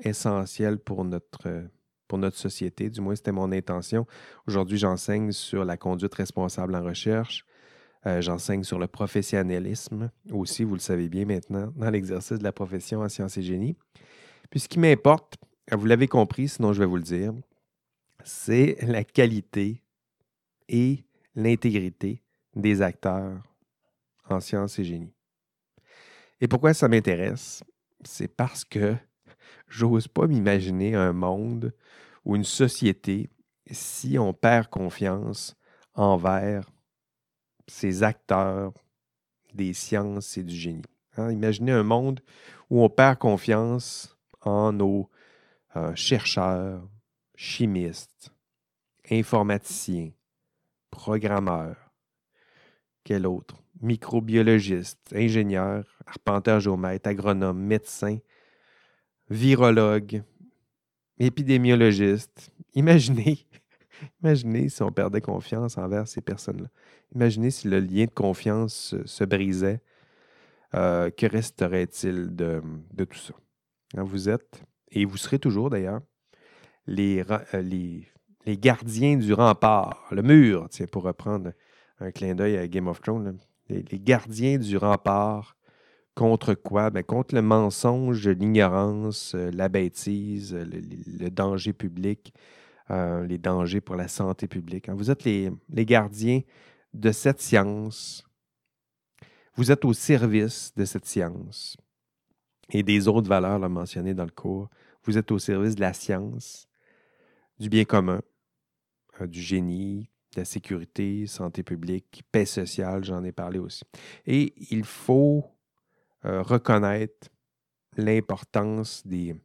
essentiels pour notre, pour notre société. Du moins, c'était mon intention. Aujourd'hui, j'enseigne sur la conduite responsable en recherche. Euh, j'enseigne sur le professionnalisme aussi, vous le savez bien maintenant, dans l'exercice de la profession en sciences et génie. Puis ce qui m'importe, vous l'avez compris, sinon je vais vous le dire, c'est la qualité et l'intégrité des acteurs en sciences et génie. Et pourquoi ça m'intéresse? C'est parce que j'ose pas m'imaginer un monde ou une société si on perd confiance envers ces acteurs des sciences et du génie. Hein? Imaginez un monde où on perd confiance en nos euh, chercheurs, chimistes, informaticiens, programmeurs, quel autre? Microbiologistes, ingénieurs, arpenteurs géomètres, agronomes, médecins, virologues, épidémiologistes. Imaginez Imaginez si on perdait confiance envers ces personnes-là. Imaginez si le lien de confiance se, brisait. Euh, que resterait-il de, tout ça? Hein, vous êtes, et vous serez toujours d'ailleurs, les, euh, les, gardiens du rempart, le mur, pour reprendre un clin d'œil à Game of Thrones, les, gardiens du rempart contre quoi? Ben, contre le mensonge, l'ignorance, euh, la bêtise, le danger public, euh, les dangers pour la santé publique. Hein. Vous êtes les, gardiens de cette science. Vous êtes au service de cette science et des autres valeurs mentionnées dans le cours. Vous êtes au service de la science, du bien commun, euh, du génie, de la sécurité, santé publique, paix sociale, j'en ai parlé aussi. Et il faut euh, reconnaître l'importance des,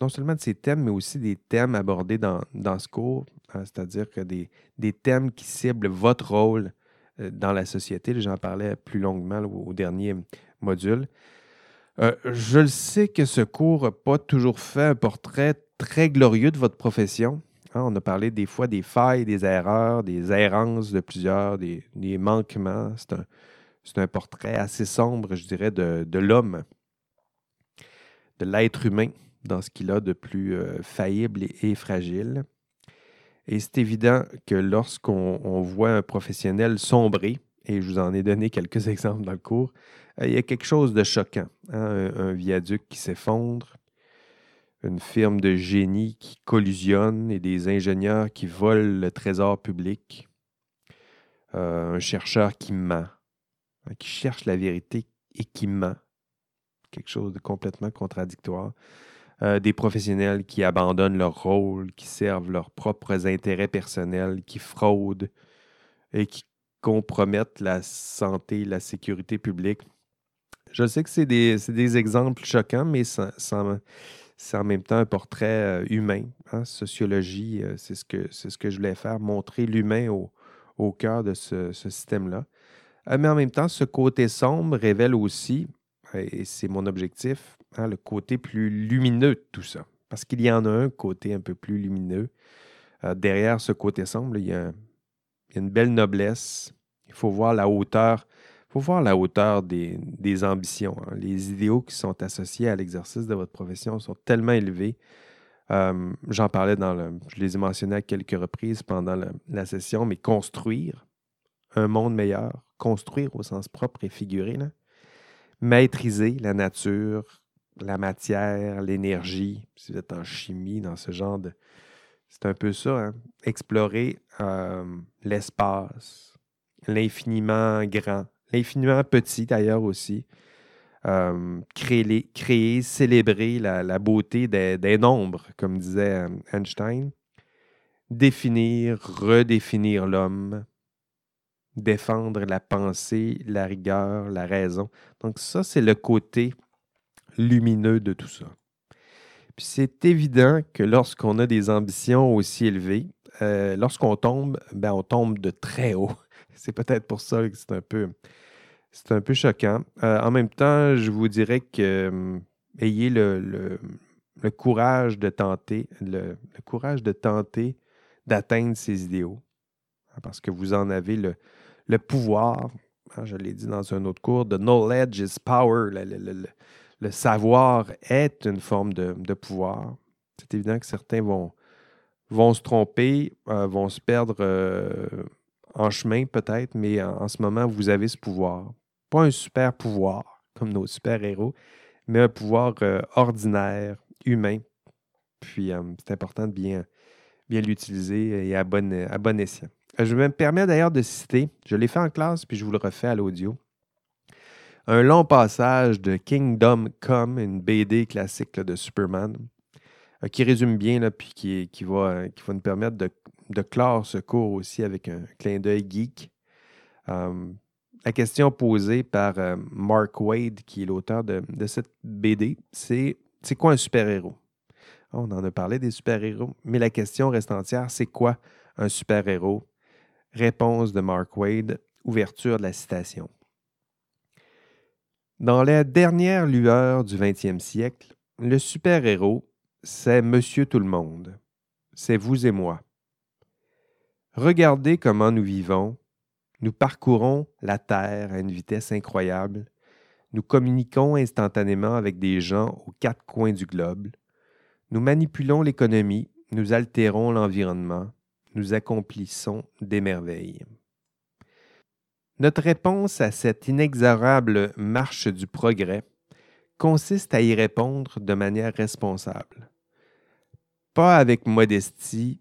non seulement de ces thèmes, mais aussi des thèmes abordés dans, ce cours, hein, c'est-à-dire que des, thèmes qui ciblent votre rôle euh, dans la société. J'en parlais plus longuement au, dernier module. Je le sais que ce cours n'a pas toujours fait un portrait très glorieux de votre profession. Hein. on a parlé des fois des failles, des erreurs, des errances de plusieurs, des, manquements. C'est un, portrait assez sombre, je dirais, de, l'homme, de l'être humain dans ce qu'il a de plus euh, faillible et, fragile. Et c'est évident que lorsqu'on voit un professionnel sombrer, et je vous en ai donné quelques exemples dans le cours, euh, il y a quelque chose de choquant. Hein, un, viaduc qui s'effondre, une firme de génie qui collusionne et des ingénieurs qui volent le trésor public, euh, un chercheur qui ment, hein, qui cherche la vérité et qui ment. Quelque chose de complètement contradictoire. Euh, des professionnels qui abandonnent leur rôle, qui servent leurs propres intérêts personnels, qui fraudent et qui compromettent la santé, la sécurité publique. Je sais que c'est des, exemples choquants, mais c'est en même temps un portrait euh, humain. Hein. Sociologie, euh, c'est ce, que, ce que je voulais faire, montrer l'humain au, cœur de ce, ce système-là. mais en même temps, ce côté sombre révèle aussi, et c'est mon objectif, Hein, le côté plus lumineux de tout ça. Parce qu'il y en a un côté un peu plus lumineux. Euh, derrière ce côté sombre, il y, a, une belle noblesse. Il faut voir la hauteur. Faut voir la hauteur des, ambitions. Hein. Les idéaux qui sont associés à l'exercice de votre profession sont tellement élevés. Euh, j'en parlais dans le. Je les ai mentionnés à quelques reprises pendant la session, mais construire un monde meilleur, construire au sens propre et figuré, maîtriser la nature, la matière, l'énergie, si vous êtes en chimie, dans ce genre de... C'est un peu ça, hein. explorer euh, l'espace, l'infiniment grand, l'infiniment petit d'ailleurs aussi, euh, créer, créer, célébrer la, beauté des, nombres, comme disait Einstein, définir, redéfinir l'homme, défendre la pensée, la rigueur, la raison. Donc ça, c'est le côté lumineux de tout ça. Puis c'est évident que lorsqu'on a des ambitions aussi élevées, euh, lorsqu'on tombe, ben on tombe de très haut. C'est peut-être pour ça que c'est un peu, c'est un peu choquant. Euh, en même temps, je vous dirais que hum, ayez le, courage de tenter, le, courage de tenter d'atteindre ces idéaux, hein, parce que vous en avez le, pouvoir. Hein, je l'ai dit dans un autre cours, the knowledge is power. Le, savoir est une forme de, pouvoir. C'est évident que certains vont, se tromper, euh, vont se perdre euh, en chemin peut-être, mais en, ce moment, vous avez ce pouvoir. Pas un super pouvoir comme nos super-héros, mais un pouvoir euh, ordinaire, humain. Puis c'est important de bien, bien l'utiliser et à bon, à escient. Je me permets d'ailleurs de citer, je l'ai fait en classe, puis je vous le refais à l'audio, un long passage de Kingdom Come, une BD classique de Superman, euh, qui résume bien, là, puis qui, qui, va, qui va nous permettre de, de, clore ce cours aussi avec un clin d'œil geek. Euh, la question posée par euh, Mark Wade, qui est l'auteur de, de, cette BD, c'est c'est quoi un super-héros? On en a parlé des super-héros, mais la question reste entière, c'est quoi un super-héros? Réponse de Mark Wade, ouverture de la citation. Dans la dernière lueur du 20e siècle, le super-héros c'est Monsieur tout le monde, c'est vous et moi. Regardez comment nous vivons, nous parcourons la Terre à une vitesse incroyable, nous communiquons instantanément avec des gens aux quatre coins du globe, nous manipulons l'économie, nous altérons l'environnement, nous accomplissons des merveilles. Notre réponse à cette inexorable marche du progrès consiste à y répondre de manière responsable pas avec modestie,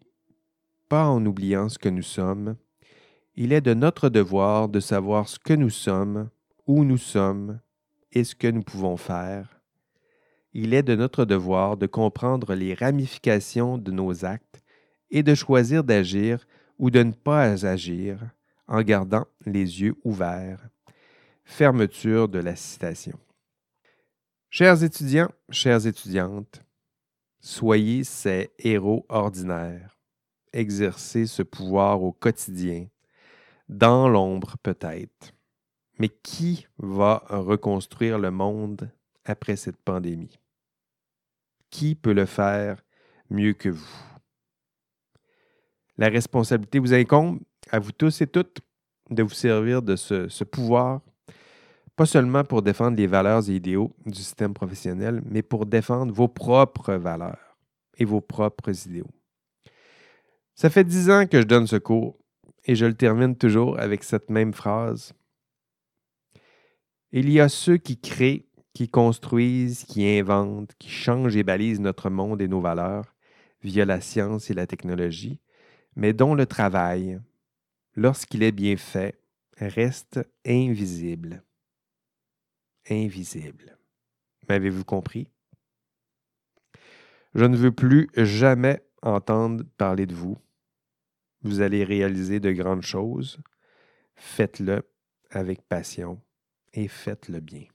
pas en oubliant ce que nous sommes. Il est de notre devoir de savoir ce que nous sommes, où nous sommes et ce que nous pouvons faire. Il est de notre devoir de comprendre les ramifications de nos actes et de choisir d'agir ou de ne pas agir en gardant les yeux ouverts. Fermeture de la citation. Chers étudiants, chères étudiantes, Soyez ces héros ordinaires. Exercez ce pouvoir au quotidien, dans l'ombre peut-être. Mais qui va reconstruire le monde après cette pandémie? Qui peut le faire mieux que vous? La responsabilité vous incombe à vous tous et toutes de vous servir de ce, pouvoir pas seulement pour défendre les valeurs et idéaux du système professionnel, mais pour défendre vos propres valeurs et vos propres idéaux. Ça fait dix ans que je donne ce cours et je le termine toujours avec cette même phrase. Il y a ceux qui créent, qui construisent, qui inventent, qui changent et balisent notre monde et nos valeurs via la science et la technologie, mais dont le travail, lorsqu'il est bien fait, reste invisible invisible. M'avez-vous compris? Je ne veux plus jamais entendre parler de vous. Vous allez réaliser de grandes choses. Faites-le avec passion et faites-le bien.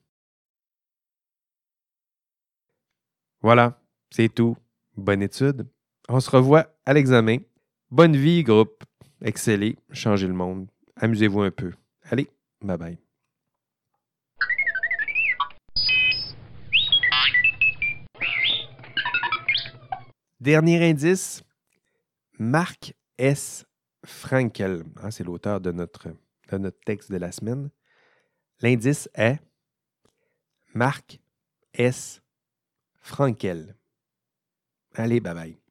Voilà, c'est tout. Bonne étude. On se revoit à l'examen. Bonne vie, groupe. Excellez, changez le monde. Amusez-vous un peu. Allez, bye bye. Dernier indice, Marc S. Frankel. Ah, c'est l'auteur de notre, de notre texte de la semaine. L'indice est Marc S. Frankel. Allez, bye bye.